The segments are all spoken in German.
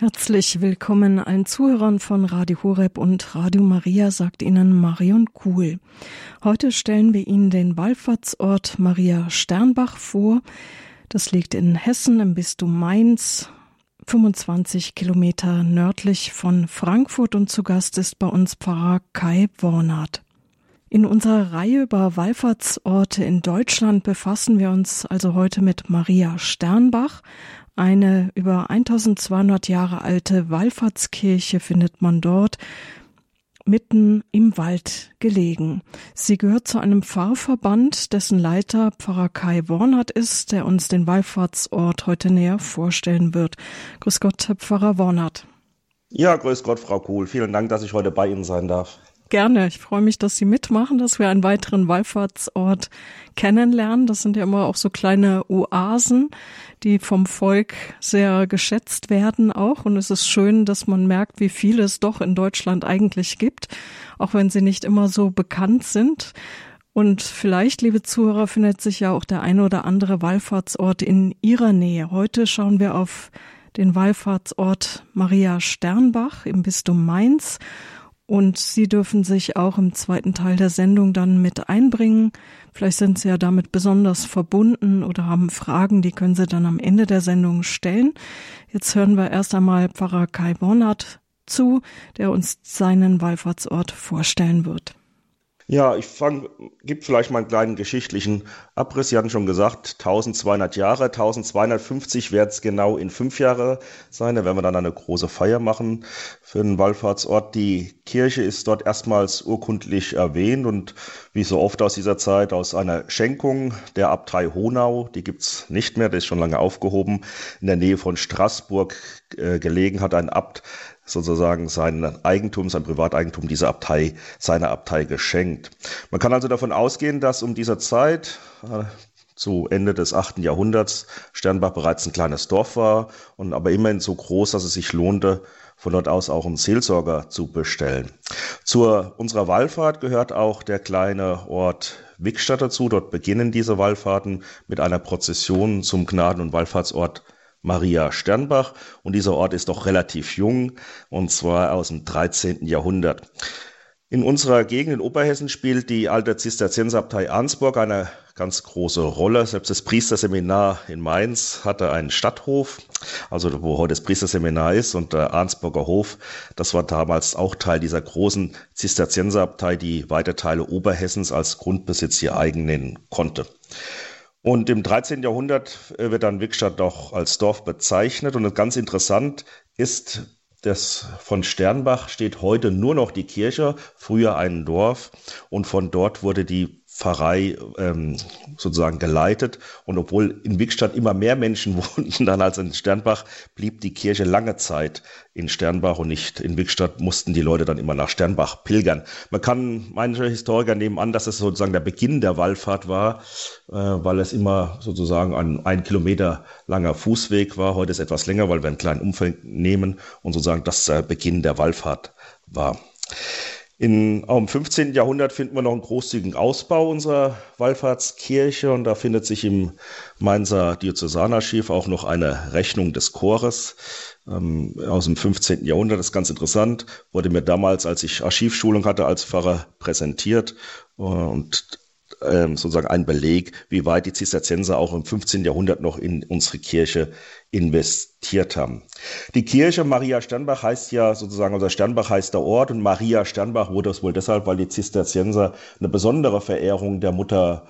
Herzlich willkommen allen Zuhörern von Radio Horeb und Radio Maria, sagt Ihnen Marion Kuhl. Heute stellen wir Ihnen den Wallfahrtsort Maria Sternbach vor. Das liegt in Hessen im Bistum Mainz, 25 Kilometer nördlich von Frankfurt und zu Gast ist bei uns Pfarrer Kai Wornath. In unserer Reihe über Wallfahrtsorte in Deutschland befassen wir uns also heute mit Maria Sternbach, eine über 1200 Jahre alte Wallfahrtskirche findet man dort, mitten im Wald gelegen. Sie gehört zu einem Pfarrverband, dessen Leiter Pfarrer Kai Wornert ist, der uns den Wallfahrtsort heute näher vorstellen wird. Grüß Gott, Herr Pfarrer Wornert. Ja, grüß Gott, Frau Kuhl. Vielen Dank, dass ich heute bei Ihnen sein darf. Gerne. Ich freue mich, dass Sie mitmachen, dass wir einen weiteren Wallfahrtsort kennenlernen. Das sind ja immer auch so kleine Oasen, die vom Volk sehr geschätzt werden auch. Und es ist schön, dass man merkt, wie viel es doch in Deutschland eigentlich gibt, auch wenn sie nicht immer so bekannt sind. Und vielleicht, liebe Zuhörer, findet sich ja auch der eine oder andere Wallfahrtsort in Ihrer Nähe. Heute schauen wir auf den Wallfahrtsort Maria Sternbach im Bistum Mainz und Sie dürfen sich auch im zweiten Teil der Sendung dann mit einbringen. Vielleicht sind Sie ja damit besonders verbunden oder haben Fragen, die können Sie dann am Ende der Sendung stellen. Jetzt hören wir erst einmal Pfarrer Kai Bornert zu, der uns seinen Wallfahrtsort vorstellen wird. Ja, ich fange, gibt vielleicht mal einen kleinen geschichtlichen Abriss. Sie hatten schon gesagt, 1200 Jahre, 1250 wird es genau in fünf Jahre sein. Da werden wir dann eine große Feier machen für den Wallfahrtsort. Die Kirche ist dort erstmals urkundlich erwähnt und wie so oft aus dieser Zeit aus einer Schenkung der Abtei Honau. Die gibt's nicht mehr, der ist schon lange aufgehoben. In der Nähe von Straßburg äh, gelegen hat ein Abt sozusagen sein Eigentum, sein Privateigentum dieser Abtei, seiner Abtei geschenkt. Man kann also davon ausgehen, dass um diese Zeit, äh, zu Ende des achten Jahrhunderts Sternbach bereits ein kleines Dorf war und aber immerhin so groß, dass es sich lohnte, von dort aus auch einen Seelsorger zu bestellen. Zu unserer Wallfahrt gehört auch der kleine Ort Wickstadt dazu. Dort beginnen diese Wallfahrten mit einer Prozession zum Gnaden- und Wallfahrtsort Maria Sternbach und dieser Ort ist doch relativ jung und zwar aus dem 13. Jahrhundert. In unserer Gegend in Oberhessen spielt die alte Zisterzienserabtei Arnsburg eine ganz große Rolle. Selbst das Priesterseminar in Mainz hatte einen Stadthof, also wo heute das Priesterseminar ist und der Arnsburger Hof, das war damals auch Teil dieser großen Zisterzienserabtei, die weite Teile Oberhessens als Grundbesitz hier eigen nennen konnte. Und im 13. Jahrhundert äh, wird dann Wickstadt doch als Dorf bezeichnet. Und ganz interessant ist, dass von Sternbach steht heute nur noch die Kirche, früher ein Dorf. Und von dort wurde die Pfarrei ähm, sozusagen geleitet. Und obwohl in Wickstadt immer mehr Menschen wohnten dann als in Sternbach, blieb die Kirche lange Zeit in Sternbach und nicht in Wickstadt, mussten die Leute dann immer nach Sternbach pilgern. Man kann, manche Historiker nehmen an, dass es sozusagen der Beginn der Wallfahrt war, äh, weil es immer sozusagen ein, ein Kilometer langer Fußweg war. Heute ist etwas länger, weil wir einen kleinen Umfang nehmen und sozusagen das der Beginn der Wallfahrt war. In, auch im 15. Jahrhundert finden wir noch einen großzügigen Ausbau unserer Wallfahrtskirche und da findet sich im Mainzer Diözesanarchiv auch noch eine Rechnung des Chores ähm, aus dem 15. Jahrhundert. Das ist ganz interessant, wurde mir damals, als ich Archivschulung hatte, als Pfarrer präsentiert und ähm, sozusagen ein Beleg, wie weit die Zisterzienser auch im 15. Jahrhundert noch in unsere Kirche investiert haben. Die Kirche Maria Sternbach heißt ja sozusagen, also Sternbach heißt der Ort und Maria Sternbach wurde es wohl deshalb, weil die Zisterzienser eine besondere Verehrung der Mutter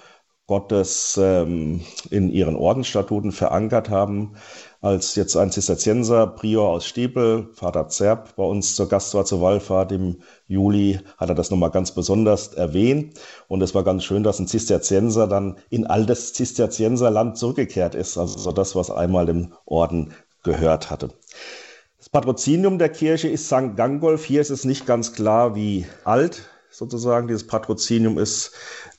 Gottes ähm, in ihren Ordensstatuten verankert haben als jetzt ein Zisterzienser Prior aus Stebel, Vater Zerb, bei uns zur Gast war zur Wallfahrt im Juli, hat er das nochmal ganz besonders erwähnt. Und es war ganz schön, dass ein Zisterzienser dann in altes Zisterzienserland zurückgekehrt ist, also das, was einmal dem Orden gehört hatte. Das Patrozinium der Kirche ist St. Gangolf. Hier ist es nicht ganz klar, wie alt sozusagen dieses Patrozinium ist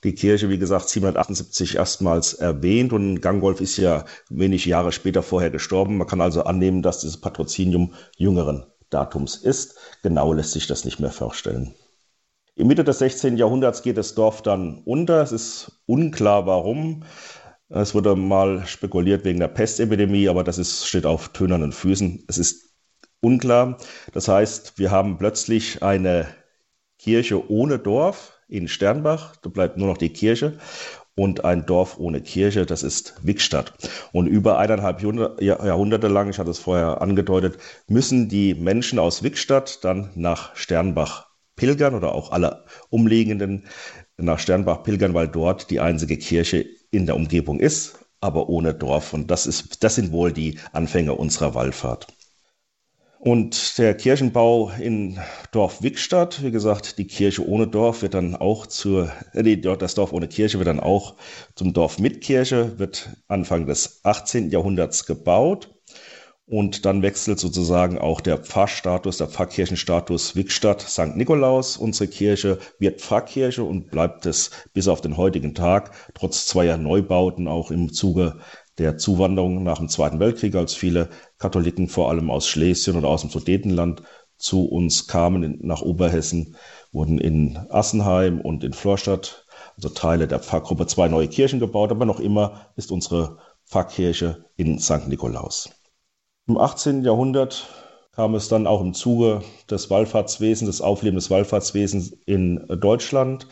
die Kirche, wie gesagt, 778 erstmals erwähnt und Gangolf ist ja wenig Jahre später vorher gestorben. Man kann also annehmen, dass dieses Patrozinium jüngeren Datums ist. Genau lässt sich das nicht mehr vorstellen. Im Mitte des 16. Jahrhunderts geht das Dorf dann unter. Es ist unklar, warum. Es wurde mal spekuliert wegen der Pestepidemie, aber das ist, steht auf tönernen Füßen. Es ist unklar. Das heißt, wir haben plötzlich eine Kirche ohne Dorf in Sternbach, da bleibt nur noch die Kirche und ein Dorf ohne Kirche, das ist Wickstadt. Und über eineinhalb Jahrhunderte lang, ich hatte es vorher angedeutet, müssen die Menschen aus Wickstadt dann nach Sternbach pilgern oder auch alle umliegenden nach Sternbach pilgern, weil dort die einzige Kirche in der Umgebung ist, aber ohne Dorf. Und das, ist, das sind wohl die Anfänge unserer Wallfahrt. Und der Kirchenbau in Dorf Wickstadt, wie gesagt, die Kirche ohne Dorf wird dann auch zur, äh, das Dorf ohne Kirche wird dann auch zum Dorf mit Kirche, wird Anfang des 18. Jahrhunderts gebaut. Und dann wechselt sozusagen auch der Pfarrstatus, der Pfarrkirchenstatus Wickstadt St. Nikolaus. Unsere Kirche wird Pfarrkirche und bleibt es bis auf den heutigen Tag, trotz zweier Neubauten auch im Zuge der Zuwanderung nach dem Zweiten Weltkrieg, als viele Katholiken vor allem aus Schlesien oder aus dem Sudetenland zu uns kamen nach Oberhessen, wurden in Assenheim und in Florstadt, also Teile der Pfarrgruppe, zwei neue Kirchen gebaut, aber noch immer ist unsere Pfarrkirche in St. Nikolaus. Im 18. Jahrhundert kam es dann auch im Zuge des Wallfahrtswesens, des Aufleben des Wallfahrtswesens in Deutschland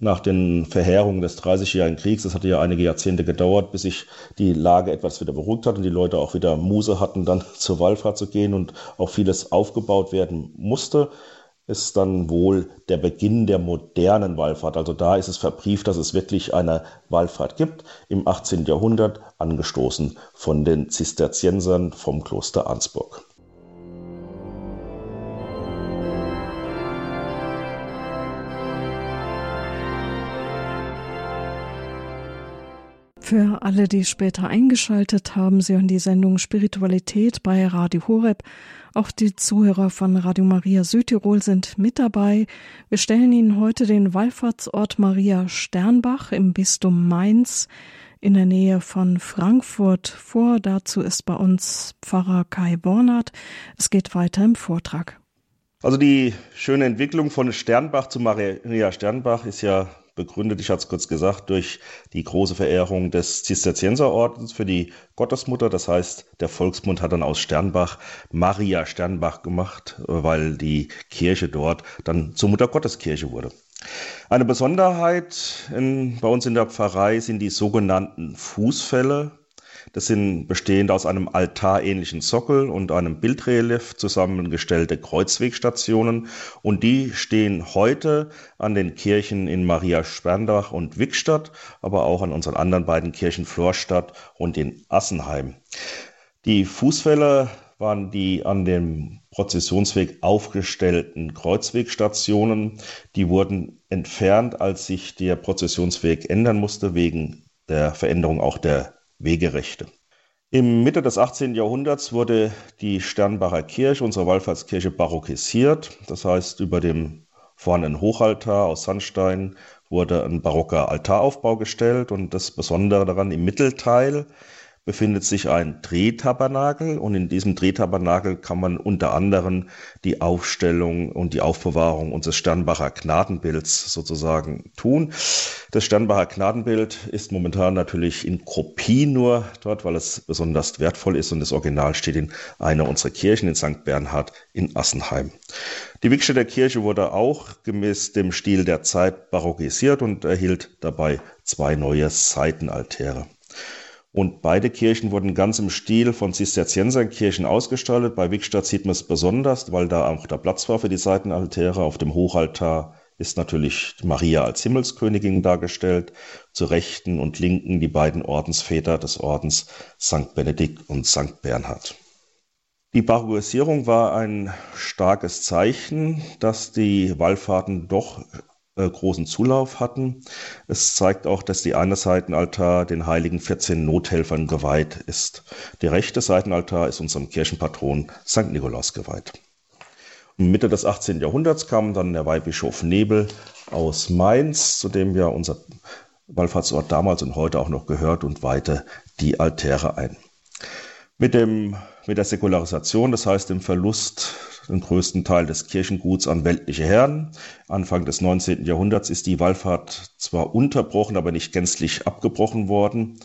nach den Verheerungen des Dreißigjährigen Kriegs. Das hatte ja einige Jahrzehnte gedauert, bis sich die Lage etwas wieder beruhigt hat und die Leute auch wieder Muse hatten, dann zur Wallfahrt zu gehen und auch vieles aufgebaut werden musste ist dann wohl der Beginn der modernen Wallfahrt. Also da ist es verbrieft, dass es wirklich eine Wallfahrt gibt im 18. Jahrhundert, angestoßen von den Zisterziensern vom Kloster Arnsburg. Für alle, die später eingeschaltet haben, Sie hören die Sendung Spiritualität bei Radio Horeb. Auch die Zuhörer von Radio Maria Südtirol sind mit dabei. Wir stellen Ihnen heute den Wallfahrtsort Maria Sternbach im Bistum Mainz in der Nähe von Frankfurt vor. Dazu ist bei uns Pfarrer Kai Bornert. Es geht weiter im Vortrag. Also die schöne Entwicklung von Sternbach zu Maria Sternbach ist ja begründet, ich hatte es kurz gesagt, durch die große Verehrung des Zisterzienserordens für die Gottesmutter. Das heißt, der Volksmund hat dann aus Sternbach Maria Sternbach gemacht, weil die Kirche dort dann zur Mutter Gotteskirche wurde. Eine Besonderheit in, bei uns in der Pfarrei sind die sogenannten Fußfälle. Das sind bestehend aus einem altarähnlichen Sockel und einem Bildrelief zusammengestellte Kreuzwegstationen und die stehen heute an den Kirchen in Maria Sperndach und Wickstadt, aber auch an unseren anderen beiden Kirchen Florstadt und in Assenheim. Die Fußfälle waren die an dem Prozessionsweg aufgestellten Kreuzwegstationen. Die wurden entfernt, als sich der Prozessionsweg ändern musste, wegen der Veränderung auch der Wegerechte. Im Mitte des 18. Jahrhunderts wurde die Sternbacher Kirche, unsere Wallfahrtskirche, barockisiert. Das heißt, über dem vorhandenen Hochaltar aus Sandstein wurde ein barocker Altaraufbau gestellt und das Besondere daran im Mittelteil befindet sich ein Drehtabernakel und in diesem Drehtabernakel kann man unter anderem die Aufstellung und die Aufbewahrung unseres Sternbacher Gnadenbilds sozusagen tun. Das Sternbacher Gnadenbild ist momentan natürlich in Kopie nur dort, weil es besonders wertvoll ist und das Original steht in einer unserer Kirchen in St. Bernhard in Assenheim. Die Wickstädter Kirche wurde auch gemäß dem Stil der Zeit barockisiert und erhielt dabei zwei neue Seitenaltäre. Und beide Kirchen wurden ganz im Stil von Zisterzienserkirchen ausgestaltet. Bei Wickstadt sieht man es besonders, weil da auch der Platz war für die Seitenaltäre. Auf dem Hochaltar ist natürlich Maria als Himmelskönigin dargestellt. Zu Rechten und Linken die beiden Ordensväter des Ordens St. Benedikt und St. Bernhard. Die Barockisierung war ein starkes Zeichen, dass die Wallfahrten doch äh, großen Zulauf hatten. Es zeigt auch, dass die eine Seitenaltar den heiligen 14 Nothelfern geweiht ist. Der rechte Seitenaltar ist unserem Kirchenpatron St. Nikolaus geweiht. Mitte des 18. Jahrhunderts kam dann der Weihbischof Nebel aus Mainz, zu dem ja unser Wallfahrtsort damals und heute auch noch gehört und weihte die Altäre ein. Mit dem mit der Säkularisation, das heißt dem Verlust den größten Teil des Kirchenguts an weltliche Herren. Anfang des 19. Jahrhunderts ist die Wallfahrt zwar unterbrochen, aber nicht gänzlich abgebrochen worden.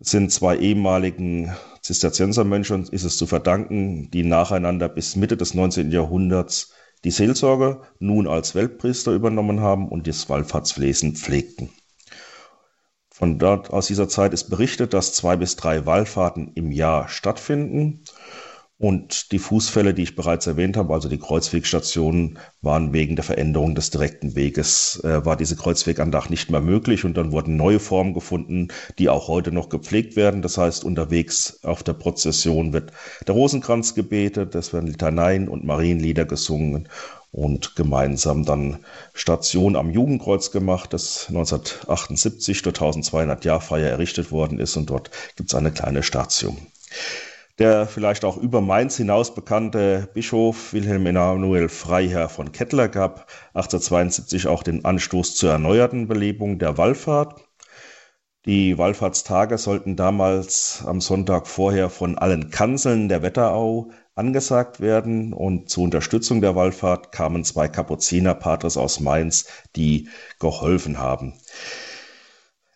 sind zwei ehemaligen Zisterziensermönchen ist es zu verdanken, die nacheinander bis Mitte des 19. Jahrhunderts die Seelsorge nun als Weltpriester übernommen haben und das Wallfahrtswesen pflegten. Von dort aus dieser Zeit ist berichtet, dass zwei bis drei Wallfahrten im Jahr stattfinden. Und die Fußfälle, die ich bereits erwähnt habe, also die Kreuzwegstationen, waren wegen der Veränderung des direkten Weges, äh, war diese Kreuzwegandacht nicht mehr möglich. Und dann wurden neue Formen gefunden, die auch heute noch gepflegt werden. Das heißt, unterwegs auf der Prozession wird der Rosenkranz gebetet, es werden Litaneien und Marienlieder gesungen und gemeinsam dann Station am Jugendkreuz gemacht, das 1978 zur 1200 Jahrfeier errichtet worden ist und dort gibt es eine kleine Station. Der vielleicht auch über Mainz hinaus bekannte Bischof Wilhelm Emanuel Freiherr von Kettler gab 1872 auch den Anstoß zur erneuerten Belebung der Wallfahrt. Die Wallfahrtstage sollten damals am Sonntag vorher von allen Kanzeln der Wetterau angesagt werden und zur Unterstützung der Wallfahrt kamen zwei Kapuzinerpatres aus Mainz, die geholfen haben.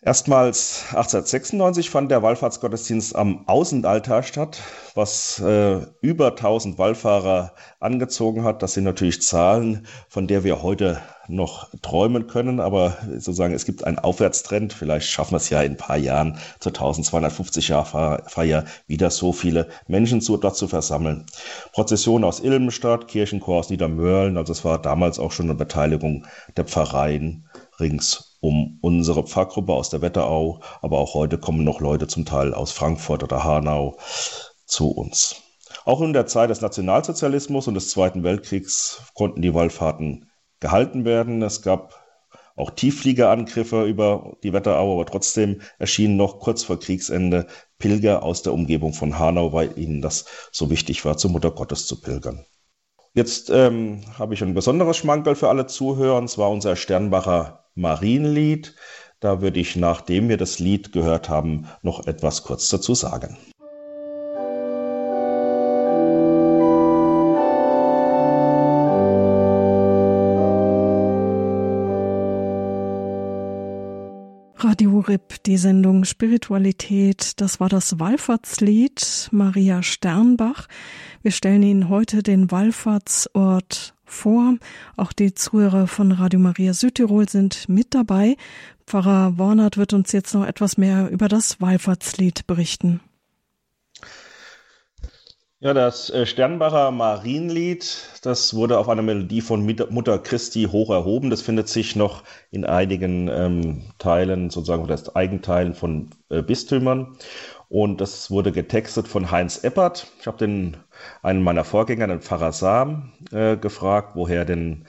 Erstmals 1896 fand der Wallfahrtsgottesdienst am Außenaltar statt, was äh, über 1000 Wallfahrer angezogen hat. Das sind natürlich Zahlen, von der wir heute noch träumen können, aber sozusagen es gibt einen Aufwärtstrend. Vielleicht schaffen wir es ja in ein paar Jahren zur 1250 Jahr Feier wieder so viele Menschen zu, dort zu versammeln. Prozession aus Ilmenstadt, Kirchenchor aus Niedermörlen, also es war damals auch schon eine Beteiligung der Pfarreien rings um unsere Pfarrgruppe aus der Wetterau, aber auch heute kommen noch Leute zum Teil aus Frankfurt oder Hanau zu uns. Auch in der Zeit des Nationalsozialismus und des Zweiten Weltkriegs konnten die Wallfahrten gehalten werden. Es gab auch Tieffliegerangriffe über die Wetterau, aber trotzdem erschienen noch kurz vor Kriegsende Pilger aus der Umgebung von Hanau, weil ihnen das so wichtig war, zur Mutter Gottes zu pilgern. Jetzt ähm, habe ich ein besonderes Schmankerl für alle Zuhörer, und zwar unser Sternbacher Marienlied. Da würde ich, nachdem wir das Lied gehört haben, noch etwas kurz dazu sagen. RIP, die Sendung Spiritualität, das war das Wallfahrtslied Maria Sternbach. Wir stellen Ihnen heute den Wallfahrtsort vor. Auch die Zuhörer von Radio Maria Südtirol sind mit dabei. Pfarrer Warnert wird uns jetzt noch etwas mehr über das Wallfahrtslied berichten. Ja, das äh, Sternbacher Marienlied, das wurde auf einer Melodie von Mutter Christi hoch erhoben. Das findet sich noch in einigen ähm, Teilen, sozusagen, oder Eigenteilen von äh, Bistümern. Und das wurde getextet von Heinz Eppert. Ich habe den einen meiner Vorgänger, den Pfarrer Sam, äh, gefragt, woher denn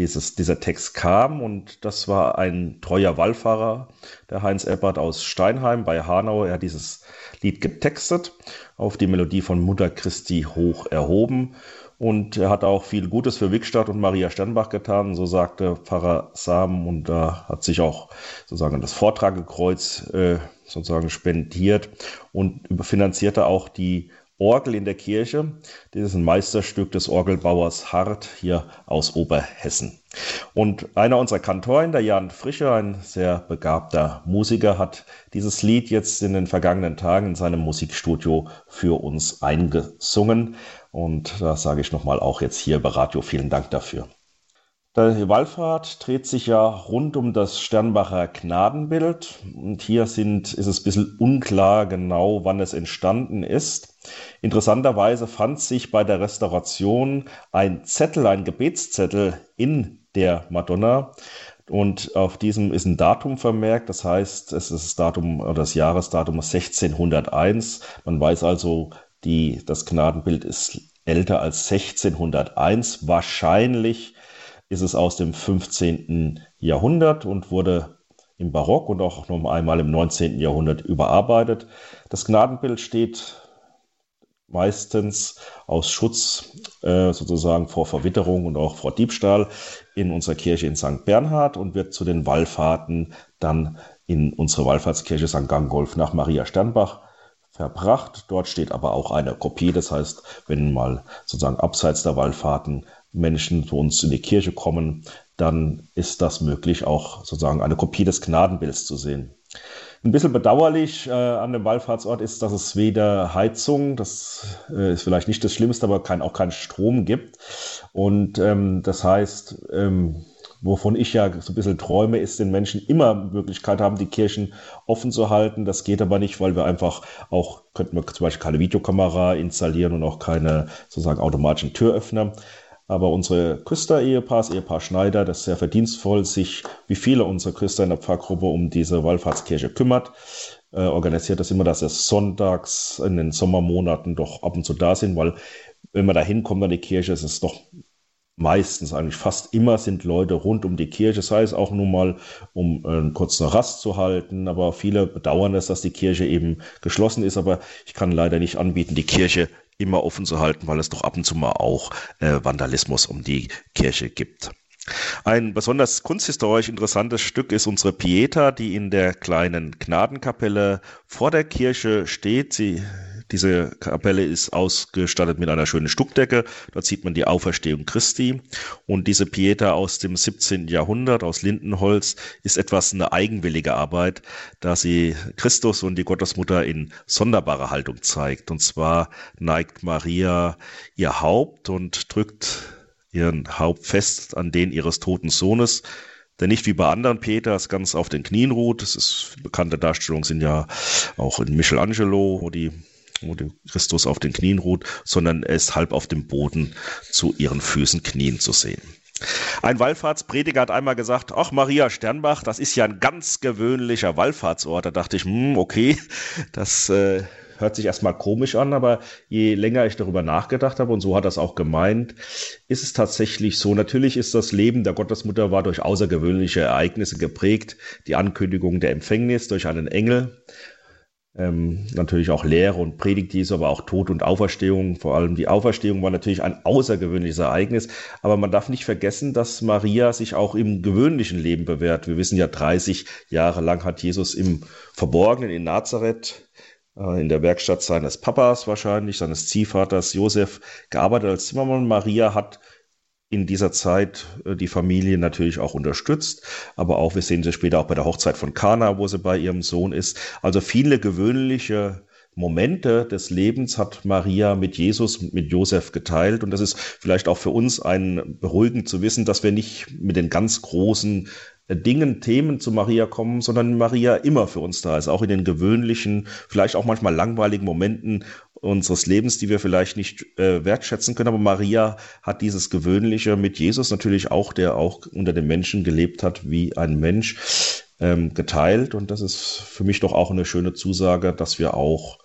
dieses, dieser Text kam. Und das war ein treuer Wallfahrer, der Heinz Eppert aus Steinheim bei Hanau. Er hat dieses Lied getextet, auf die Melodie von Mutter Christi hoch erhoben. Und er hat auch viel Gutes für Wickstadt und Maria Sternbach getan, so sagte Pfarrer Sam. Und da hat sich auch sozusagen das Vortragekreuz äh, sozusagen spendiert und finanzierte auch die Orgel in der Kirche. Das ist ein Meisterstück des Orgelbauers Hart hier aus Oberhessen. Und einer unserer Kantoren, der Jan Frischer, ein sehr begabter Musiker, hat dieses Lied jetzt in den vergangenen Tagen in seinem Musikstudio für uns eingesungen. Und da sage ich nochmal auch jetzt hier bei Radio vielen Dank dafür. Die Wallfahrt dreht sich ja rund um das Sternbacher Gnadenbild und hier sind, ist es ein bisschen unklar genau, wann es entstanden ist. Interessanterweise fand sich bei der Restauration ein Zettel, ein Gebetszettel in der Madonna und auf diesem ist ein Datum vermerkt, das heißt, es ist das Datum oder das Jahresdatum 1601. Man weiß also, die, das Gnadenbild ist älter als 1601, wahrscheinlich ist es aus dem 15. Jahrhundert und wurde im Barock und auch noch einmal im 19. Jahrhundert überarbeitet. Das Gnadenbild steht meistens aus Schutz äh, sozusagen vor Verwitterung und auch vor Diebstahl in unserer Kirche in St. Bernhard und wird zu den Wallfahrten dann in unsere Wallfahrtskirche St. Gangolf nach Maria Sternbach verbracht. Dort steht aber auch eine Kopie. Das heißt, wenn mal sozusagen abseits der Wallfahrten Menschen zu uns in die Kirche kommen, dann ist das möglich, auch sozusagen eine Kopie des Gnadenbilds zu sehen. Ein bisschen bedauerlich äh, an dem Wallfahrtsort ist, dass es weder Heizung, das äh, ist vielleicht nicht das Schlimmste, aber kein, auch keinen Strom gibt. Und ähm, das heißt, ähm, wovon ich ja so ein bisschen träume, ist, den Menschen immer Möglichkeit haben, die Kirchen offen zu halten. Das geht aber nicht, weil wir einfach auch, könnten wir zum Beispiel keine Videokamera installieren und auch keine sozusagen automatischen Türöffner. Aber unsere Küster-Ehepaar, das Ehepaar Schneider, das sehr verdienstvoll sich, wie viele unserer Küster in der Pfarrgruppe, um diese Wallfahrtskirche kümmert, äh, organisiert das immer, dass wir sonntags in den Sommermonaten doch ab und zu da sind, weil wenn man da hinkommt an die Kirche, ist es doch meistens eigentlich fast immer sind Leute rund um die Kirche, sei es auch nur mal, um äh, kurz eine Rast zu halten, aber viele bedauern es, dass die Kirche eben geschlossen ist, aber ich kann leider nicht anbieten, die Kirche immer offen zu halten, weil es doch ab und zu mal auch äh, Vandalismus um die Kirche gibt. Ein besonders kunsthistorisch interessantes Stück ist unsere Pieta, die in der kleinen Gnadenkapelle vor der Kirche steht. Sie diese Kapelle ist ausgestattet mit einer schönen Stuckdecke. Dort sieht man die Auferstehung Christi. Und diese Pieta aus dem 17. Jahrhundert, aus Lindenholz, ist etwas eine eigenwillige Arbeit, da sie Christus und die Gottesmutter in sonderbarer Haltung zeigt. Und zwar neigt Maria ihr Haupt und drückt ihren Haupt fest an den ihres toten Sohnes, der nicht wie bei anderen Peters ganz auf den Knien ruht. Das ist bekannte Darstellungen sind ja auch in Michelangelo, wo die wo Christus auf den Knien ruht, sondern er ist halb auf dem Boden zu ihren Füßen knien zu sehen. Ein Wallfahrtsprediger hat einmal gesagt, ach Maria Sternbach, das ist ja ein ganz gewöhnlicher Wallfahrtsort. Da dachte ich, hm, okay, das äh, hört sich erstmal komisch an, aber je länger ich darüber nachgedacht habe, und so hat das auch gemeint, ist es tatsächlich so. Natürlich ist das Leben der Gottesmutter war durch außergewöhnliche Ereignisse geprägt. Die Ankündigung der Empfängnis durch einen Engel, ähm, natürlich auch Lehre und Predigt Jesu, aber auch Tod und Auferstehung. Vor allem die Auferstehung war natürlich ein außergewöhnliches Ereignis. Aber man darf nicht vergessen, dass Maria sich auch im gewöhnlichen Leben bewährt. Wir wissen ja, 30 Jahre lang hat Jesus im Verborgenen in Nazareth äh, in der Werkstatt seines Papas wahrscheinlich, seines Ziehvaters Josef, gearbeitet als Zimmermann. Maria hat in dieser Zeit äh, die Familie natürlich auch unterstützt, aber auch, wir sehen sie später auch bei der Hochzeit von Kana, wo sie bei ihrem Sohn ist. Also viele gewöhnliche Momente des Lebens hat Maria mit Jesus, mit Josef geteilt. Und das ist vielleicht auch für uns ein beruhigend zu wissen, dass wir nicht mit den ganz großen äh, Dingen, Themen zu Maria kommen, sondern Maria immer für uns da ist, auch in den gewöhnlichen, vielleicht auch manchmal langweiligen Momenten unseres Lebens, die wir vielleicht nicht äh, wertschätzen können. Aber Maria hat dieses Gewöhnliche mit Jesus natürlich auch, der auch unter den Menschen gelebt hat wie ein Mensch, ähm, geteilt. Und das ist für mich doch auch eine schöne Zusage, dass wir auch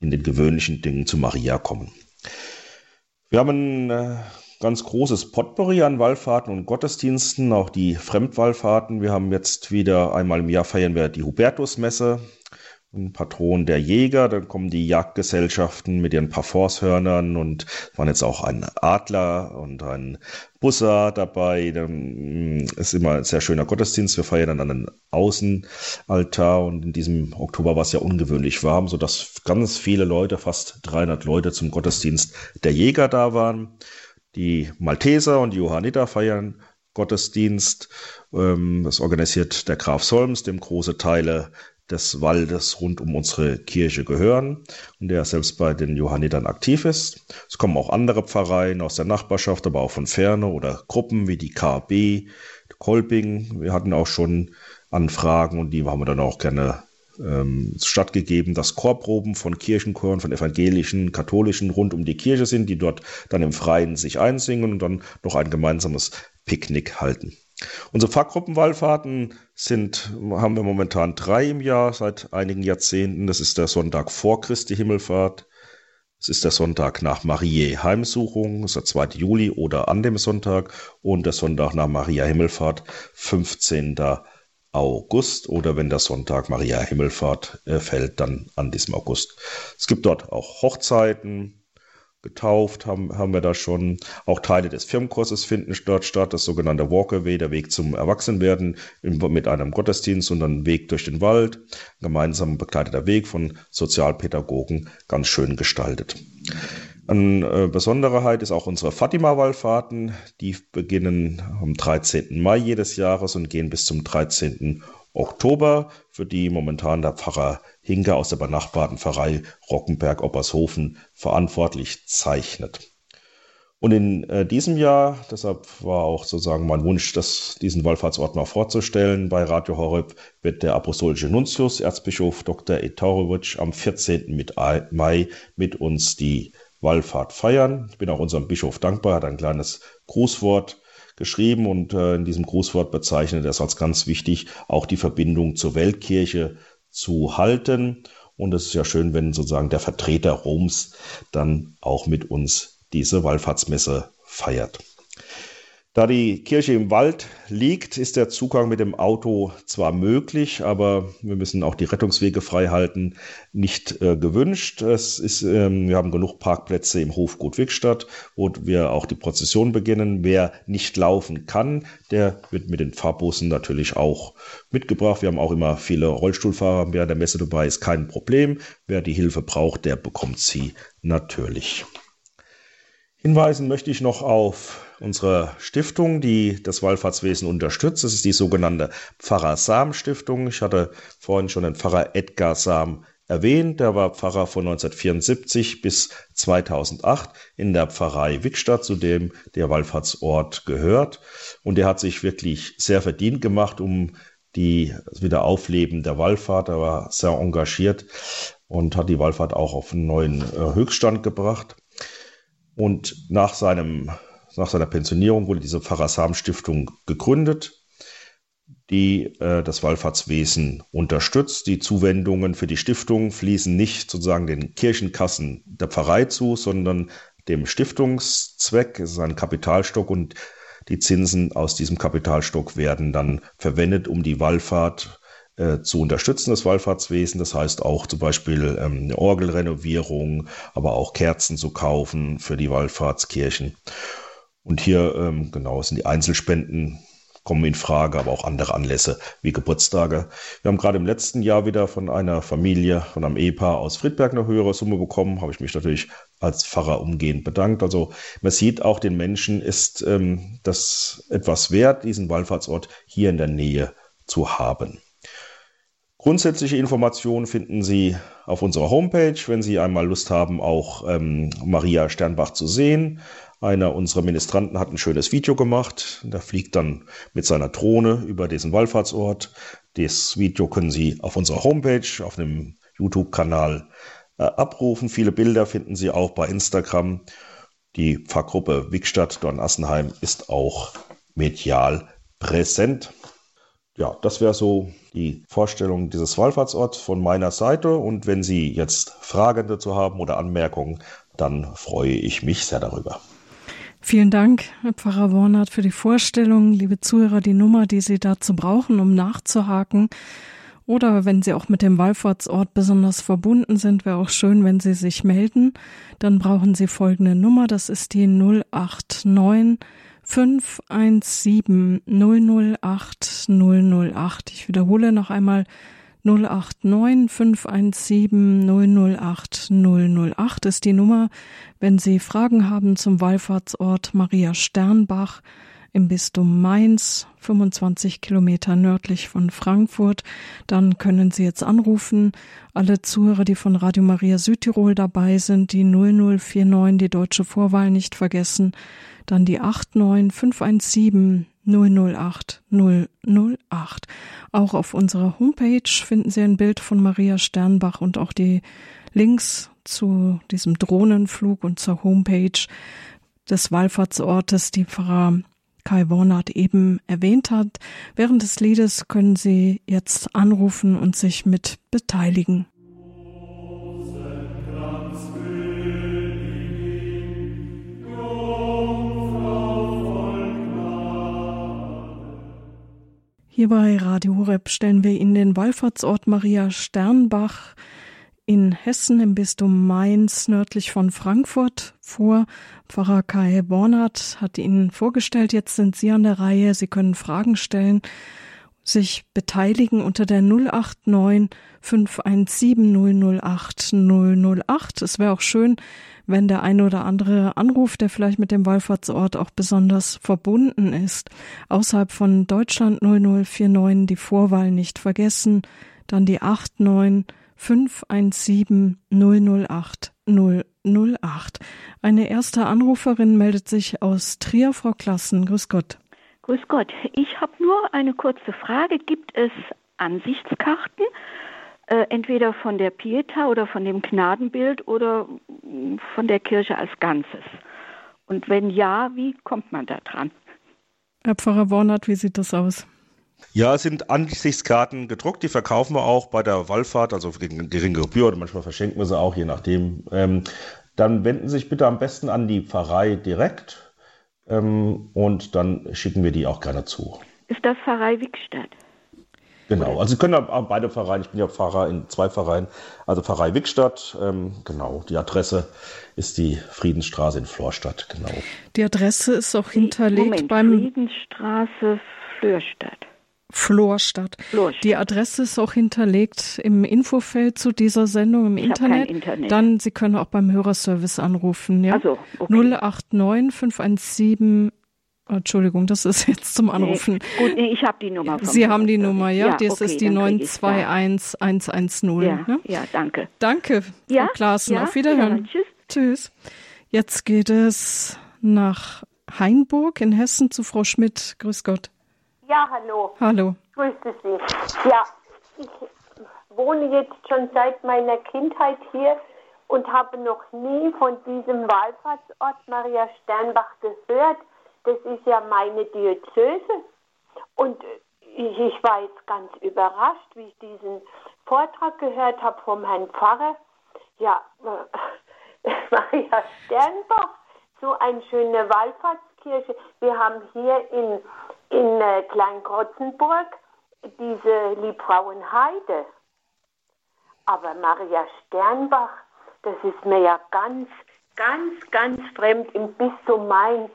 in den gewöhnlichen Dingen zu Maria kommen. Wir haben ein äh, ganz großes Potpourri an Wallfahrten und Gottesdiensten, auch die Fremdwallfahrten. Wir haben jetzt wieder einmal im Jahr feiern wir die Hubertusmesse ein Patron der Jäger, dann kommen die Jagdgesellschaften mit ihren Parforcehörnern und waren jetzt auch ein Adler und ein Busser dabei. Dann mm, ist immer ein sehr schöner Gottesdienst. Wir feiern dann an den Außenaltar und in diesem Oktober war es ja ungewöhnlich warm, sodass ganz viele Leute, fast 300 Leute zum Gottesdienst der Jäger da waren. Die Malteser und die Johanniter feiern Gottesdienst. Ähm, das organisiert der Graf Solms, dem große Teile des Waldes rund um unsere Kirche gehören und der selbst bei den Johannitern aktiv ist. Es kommen auch andere Pfarreien aus der Nachbarschaft, aber auch von Ferne oder Gruppen wie die KB, Kolping. Wir hatten auch schon Anfragen und die haben wir dann auch gerne ähm, stattgegeben, dass Chorproben von Kirchenchoren, von evangelischen, katholischen rund um die Kirche sind, die dort dann im Freien sich einsingen und dann noch ein gemeinsames Picknick halten. Unsere Pfarrgruppenwallfahrten sind, haben wir momentan drei im Jahr seit einigen Jahrzehnten. Das ist der Sonntag vor Christi Himmelfahrt. Es ist der Sonntag nach Mariä Heimsuchung, das ist der 2. Juli oder an dem Sonntag und der Sonntag nach Maria Himmelfahrt, 15. August oder wenn der Sonntag Maria Himmelfahrt äh, fällt, dann an diesem August. Es gibt dort auch Hochzeiten, getauft, haben, haben wir da schon. Auch Teile des Firmenkurses finden dort statt, das sogenannte Walkaway, der Weg zum Erwachsenwerden mit einem Gottesdienst und dann Weg durch den Wald. Gemeinsam begleiteter Weg von Sozialpädagogen, ganz schön gestaltet. Eine Besonderheit ist auch unsere Fatima-Wallfahrten. Die beginnen am 13. Mai jedes Jahres und gehen bis zum 13. Oktober, für die momentan der Pfarrer Hinke aus der benachbarten Pfarrei Rockenberg-Oppershofen verantwortlich zeichnet. Und in äh, diesem Jahr, deshalb war auch sozusagen mein Wunsch, das, diesen Wallfahrtsort mal vorzustellen, bei Radio Horeb wird der apostolische Nuntius, Erzbischof Dr. Etaurowitsch, am 14. Mai mit uns die Wallfahrt feiern. Ich bin auch unserem Bischof dankbar, hat ein kleines Grußwort geschrieben und äh, in diesem Grußwort bezeichnet er es als ganz wichtig, auch die Verbindung zur Weltkirche zu halten. Und es ist ja schön, wenn sozusagen der Vertreter Roms dann auch mit uns diese Wallfahrtsmesse feiert. Da die Kirche im Wald liegt, ist der Zugang mit dem Auto zwar möglich, aber wir müssen auch die Rettungswege frei halten, nicht äh, gewünscht. Es ist, ähm, wir haben genug Parkplätze im Hofgut Wickstadt, wo wir auch die Prozession beginnen. Wer nicht laufen kann, der wird mit den Fahrbussen natürlich auch mitgebracht. Wir haben auch immer viele Rollstuhlfahrer während der Messe dabei, ist kein Problem. Wer die Hilfe braucht, der bekommt sie natürlich. Hinweisen möchte ich noch auf unsere Stiftung, die das Wallfahrtswesen unterstützt. Das ist die sogenannte Pfarrer Sam Stiftung. Ich hatte vorhin schon den Pfarrer Edgar Sam erwähnt. Der war Pfarrer von 1974 bis 2008 in der Pfarrei Wickstadt, zu dem der Wallfahrtsort gehört. Und er hat sich wirklich sehr verdient gemacht, um die Wiederaufleben der Wallfahrt. Er war sehr engagiert und hat die Wallfahrt auch auf einen neuen äh, Höchststand gebracht. Und nach, seinem, nach seiner Pensionierung wurde diese Pfarrersam-Stiftung gegründet, die äh, das Wallfahrtswesen unterstützt. Die Zuwendungen für die Stiftung fließen nicht sozusagen den Kirchenkassen der Pfarrei zu, sondern dem Stiftungszweck. Es ist ein Kapitalstock und die Zinsen aus diesem Kapitalstock werden dann verwendet, um die Wallfahrt äh, zu unterstützen, das Wallfahrtswesen. Das heißt auch zum Beispiel ähm, eine Orgelrenovierung, aber auch Kerzen zu kaufen für die Wallfahrtskirchen. Und hier ähm, genau sind die Einzelspenden kommen in Frage, aber auch andere Anlässe wie Geburtstage. Wir haben gerade im letzten Jahr wieder von einer Familie, von einem Ehepaar aus Friedberg eine höhere Summe bekommen. Habe ich mich natürlich als Pfarrer umgehend bedankt. Also man sieht auch den Menschen ist ähm, das etwas wert, diesen Wallfahrtsort hier in der Nähe zu haben. Grundsätzliche Informationen finden Sie auf unserer Homepage, wenn Sie einmal Lust haben, auch ähm, Maria Sternbach zu sehen. Einer unserer Ministranten hat ein schönes Video gemacht. Der fliegt dann mit seiner Drohne über diesen Wallfahrtsort. Das Video können Sie auf unserer Homepage, auf dem YouTube-Kanal äh, abrufen. Viele Bilder finden Sie auch bei Instagram. Die Pfarrgruppe Wickstadt Dornassenheim ist auch medial präsent ja, das wäre so die Vorstellung dieses Wallfahrtsorts von meiner Seite. Und wenn Sie jetzt Fragen dazu haben oder Anmerkungen, dann freue ich mich sehr darüber. Vielen Dank, Herr Pfarrer Wornert, für die Vorstellung. Liebe Zuhörer, die Nummer, die Sie dazu brauchen, um nachzuhaken, oder wenn Sie auch mit dem Wallfahrtsort besonders verbunden sind, wäre auch schön, wenn Sie sich melden. Dann brauchen Sie folgende Nummer, das ist die 089 517 008 008. Ich wiederhole noch einmal 089 517 008 008 ist die Nummer, wenn Sie Fragen haben zum Wallfahrtsort Maria Sternbach im Bistum Mainz, 25 Kilometer nördlich von Frankfurt. Dann können Sie jetzt anrufen. Alle Zuhörer, die von Radio Maria Südtirol dabei sind, die 0049, die deutsche Vorwahl nicht vergessen dann die 89517 008 008. Auch auf unserer Homepage finden Sie ein Bild von Maria Sternbach und auch die Links zu diesem Drohnenflug und zur Homepage des Wallfahrtsortes, die Pfarrer Kai Wornert eben erwähnt hat. Während des Liedes können Sie jetzt anrufen und sich mit beteiligen. Hier bei Radio Horeb stellen wir Ihnen den Wallfahrtsort Maria Sternbach in Hessen im Bistum Mainz nördlich von Frankfurt vor. Pfarrer Kai Bornert hat Ihnen vorgestellt. Jetzt sind Sie an der Reihe. Sie können Fragen stellen. sich beteiligen unter der 089 517 008 008. Es wäre auch schön, wenn der eine oder andere Anruf, der vielleicht mit dem Wallfahrtsort auch besonders verbunden ist, außerhalb von Deutschland 0049 die Vorwahl nicht vergessen, dann die 89 517 008 008. Eine erste Anruferin meldet sich aus Trier, Frau Klassen. Grüß Gott. Grüß Gott. Ich habe nur eine kurze Frage. Gibt es Ansichtskarten, äh, entweder von der Pieta oder von dem Gnadenbild oder von der Kirche als Ganzes? Und wenn ja, wie kommt man da dran? Herr Pfarrer Wornert, wie sieht das aus? Ja, es sind Ansichtskarten gedruckt, die verkaufen wir auch bei der Wallfahrt, also gegen geringe Gebühr oder manchmal verschenken wir sie auch, je nachdem. Ähm, dann wenden Sie sich bitte am besten an die Pfarrei direkt ähm, und dann schicken wir die auch gerne zu. Ist das Pfarrei Wickstadt? Genau, also Sie können auch beide Pfarreien, ich bin ja Pfarrer in zwei Pfarreien, also Pfarrei Wickstadt, ähm, genau, die Adresse ist die Friedensstraße in Florstadt, genau. Die Adresse ist auch hinterlegt Moment, beim Friedensstraße, Flörstadt. Florstadt. Florstadt. Die Adresse ist auch hinterlegt im Infofeld zu dieser Sendung im Ich Internet. kein Internet. Dann Sie können auch beim Hörerservice anrufen, ja? Ach so, okay. 089 517 Entschuldigung, das ist jetzt zum Anrufen. Nee, gut, nee, ich habe die Nummer. Sie haben die. Nummer, ja? das okay, ist die dann krieg ich's da. 921110. Ja, Ne? ja, danke. Danke, Frau Ja, Klaassen. ja, Auf Wiederhören. ja, tschüss. Tschüss. Jetzt geht es nach Hainburg in Hessen zu Frau Schmidt. Grüß Gott. Ja, hallo, Hallo. grüße Sie. Ja, ich wohne jetzt schon seit meiner Kindheit hier und habe noch nie von diesem Wallfahrtsort Maria Sternbach gehört. Das ist ja meine Diözese. Und ich, ich war jetzt ganz überrascht, wie ich diesen Vortrag gehört habe vom Herrn Pfarrer. Ja, Maria Sternbach, so eine schöne Wallfahrtskirche. Wir haben hier in, in äh, Kleinkrotzenburg diese Liebfrauenheide. Aber Maria Sternbach, das ist mir ja ganz, ganz, ganz fremd im Bistum Main.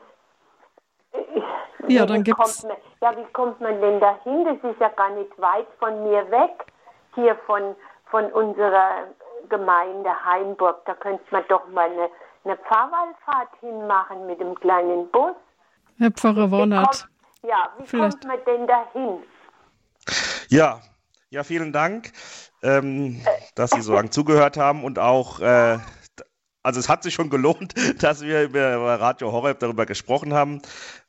Ja, Wie dann gibt's- man, ja, wie kommt man denn dahin? Das ist ja gar nicht weit von mir weg, hier von, von unserer Gemeinde Hainburg. Da könnte man doch mal eine, eine Pfarrwallfahrt hinmachen mit dem kleinen Bus. Herr Pfarrer kommt, ja, wie Vielleicht- kommt man denn dahin? Ja, ja, vielen Dank, ähm, dass Sie so lange zugehört haben und auch, äh, also es hat sich schon gelohnt, dass wir über Radio Horeb darüber gesprochen haben.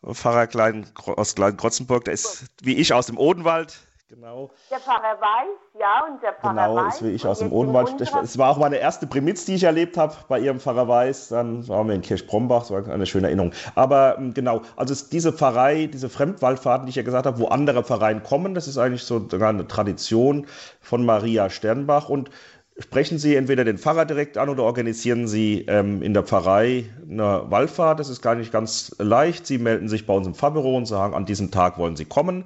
Pfarrer Klein, aus Klein-Krotzenburg, der ist wie ich aus dem Odenwald, genau. Der Pfarrer Weiß, ja, unser Pfarrer Genau, Weiß. ist wie ich Und aus dem Odenwald. Es war auch meine erste Primiz, die ich erlebt habe bei Ihrem Pfarrer Weiß. Dann waren wir in Kirchbrombach, das war eine schöne Erinnerung. Aber ähm, genau, also es, diese Pfarrei, diese Fremdwallfahrten, die ich ja gesagt habe, wo andere Pfarreien kommen, das ist eigentlich so eine Tradition von Maria Sternbach. Und sprechen Sie entweder den Pfarrer direkt an oder organisieren Sie ähm, in der Pfarrei eine Wallfahrt. Das ist gar nicht ganz leicht. Sie melden sich bei uns im Pfarrbüro und sagen, an diesem Tag wollen Sie kommen.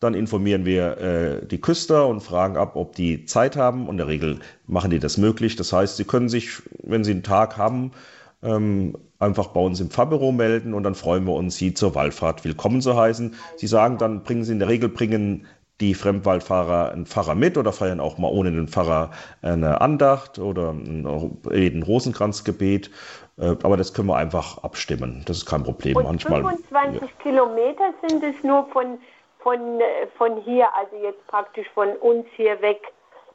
Dann informieren wir äh, die Küster und fragen ab, ob die Zeit haben. Und in der Regel machen die das möglich. Das heißt, Sie können sich, wenn Sie einen Tag haben, ähm, einfach bei uns im Pfarrbüro melden und dann freuen wir uns, Sie zur Wallfahrt willkommen zu heißen. Sie sagen, dann bringen Sie in der Regel bringen die Fremdwallfahrer einen Pfarrer mit oder feiern auch mal ohne den Pfarrer eine Andacht oder ein Rosenkranzgebet. Äh, Aber das können wir einfach abstimmen. Das ist kein Problem. Und Manchmal. 25 Kilometer sind es nur von, von, von hier, also jetzt praktisch von uns hier weg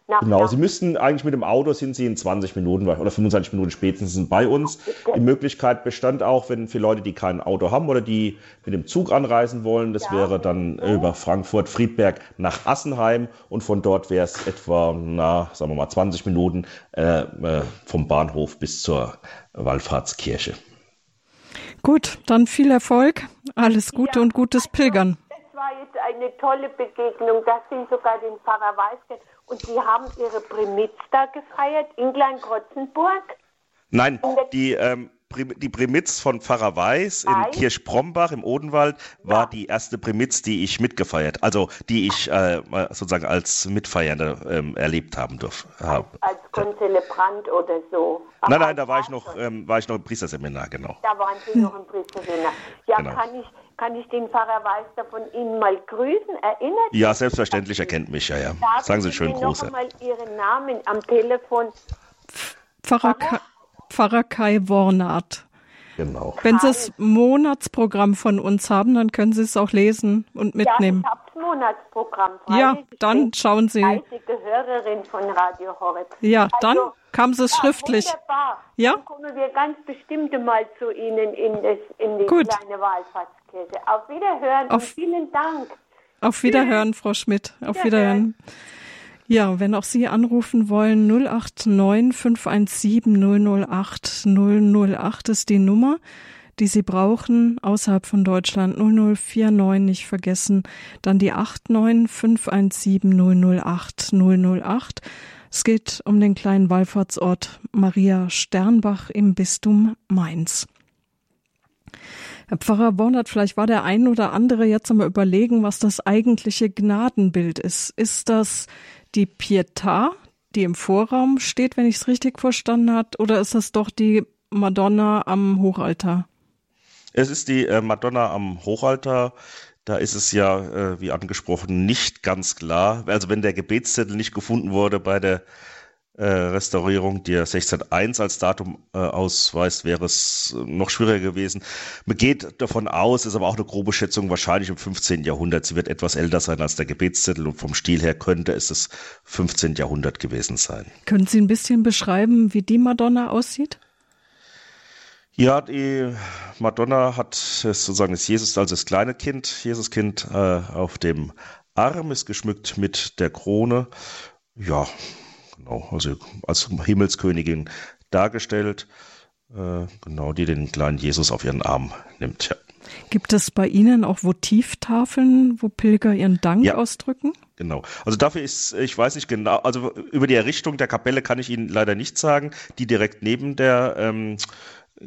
nach Genau, nach- Sie müssten eigentlich mit dem Auto sind Sie in 20 Minuten oder 25 Minuten spätestens bei uns. Die Möglichkeit bestand auch, wenn für Leute, die kein Auto haben oder die mit dem Zug anreisen wollen, das wäre dann über Frankfurt, Friedberg nach Assenheim. Und von dort wäre es etwa, na, sagen wir mal 20 Minuten äh, äh, vom Bahnhof bis zur Wallfahrtskirche. Gut, dann viel Erfolg, alles Gute und gutes Pilgern. Eine tolle Begegnung, dass Sie sogar den Pfarrer Weiß kennen. Und Sie haben Ihre Primitz da gefeiert in Kleinkrotzenburg. Nein, die ähm, die Primitz von Pfarrer Weiß in Kirchbrombach im Odenwald war ja. die erste Primitz, die ich mitgefeiert, also die ich äh, sozusagen als Mitfeiernde ähm, erlebt haben durfte. Als, als Konzelebrant oder so. Aber nein, nein, da war ich noch, ähm, war ich noch im Priesterseminar, genau. Da waren Sie noch im Priesterseminar. Ja, genau. kann ich kann ich den Pfarrer Weister von Ihnen mal grüßen? Erinnert Ja, selbstverständlich, er kennt mich, ja, ja. Sagen, Sagen Sie schön Gruß. mal Ihren Namen am Telefon. Pfarrer, Pfarrer? Pfarrer Kai Wornath. Genau. Wenn Sie das Monatsprogramm von uns haben, dann können Sie es auch lesen und mitnehmen. Ja, ich habe das Monatsprogramm. Ja, dann schauen Sie. Hörerin von Radio Horeb. Ja, also, dann kam Sie es ja, schriftlich. Wunderbar. Ja. Dann kommen wir ganz bestimmt mal zu Ihnen in, das, in die Gut. kleine Wahlfahrtskirche. Auf Wiederhören Auf, vielen Dank. Auf Wiederhören, Frau Schmidt. Auf Wiederhören. Wiederhören. Ja, wenn auch Sie anrufen wollen, 089 517 008 008 ist die Nummer, die Sie brauchen außerhalb von Deutschland. 0049 nicht vergessen. Dann die 89 517 008 008. Es geht um den kleinen Wallfahrtsort Maria Sternbach im Bistum Mainz. Herr Pfarrer Bornert, vielleicht war der ein oder andere jetzt einmal überlegen, was das eigentliche Gnadenbild ist. Ist das die Pietà, die im Vorraum steht, wenn ich es richtig verstanden habe, oder ist das doch die Madonna am Hochaltar? Es ist die äh, Madonna am Hochaltar. Da ist es ja, äh, wie angesprochen, nicht ganz klar. Also wenn der Gebetszettel nicht gefunden wurde bei der äh, Restaurierung, die 1601 als Datum äh, ausweist, wäre es äh, noch schwieriger gewesen. Man geht davon aus, ist aber auch eine grobe Schätzung, wahrscheinlich im 15. Jahrhundert. Sie wird etwas älter sein als der Gebetszettel und vom Stil her könnte es das 15. Jahrhundert gewesen sein. Können Sie ein bisschen beschreiben, wie die Madonna aussieht? Ja, die Madonna hat sozusagen das Jesus als das kleine Kind, Jesuskind äh, auf dem Arm, ist geschmückt mit der Krone. Ja, genau, also als Himmelskönigin dargestellt, äh, genau, die den kleinen Jesus auf ihren Arm nimmt. Ja. Gibt es bei Ihnen auch Votivtafeln, wo Pilger ihren Dank ja, ausdrücken? Genau. Also dafür ist, ich weiß nicht genau, also über die Errichtung der Kapelle kann ich Ihnen leider nicht sagen, die direkt neben der ähm,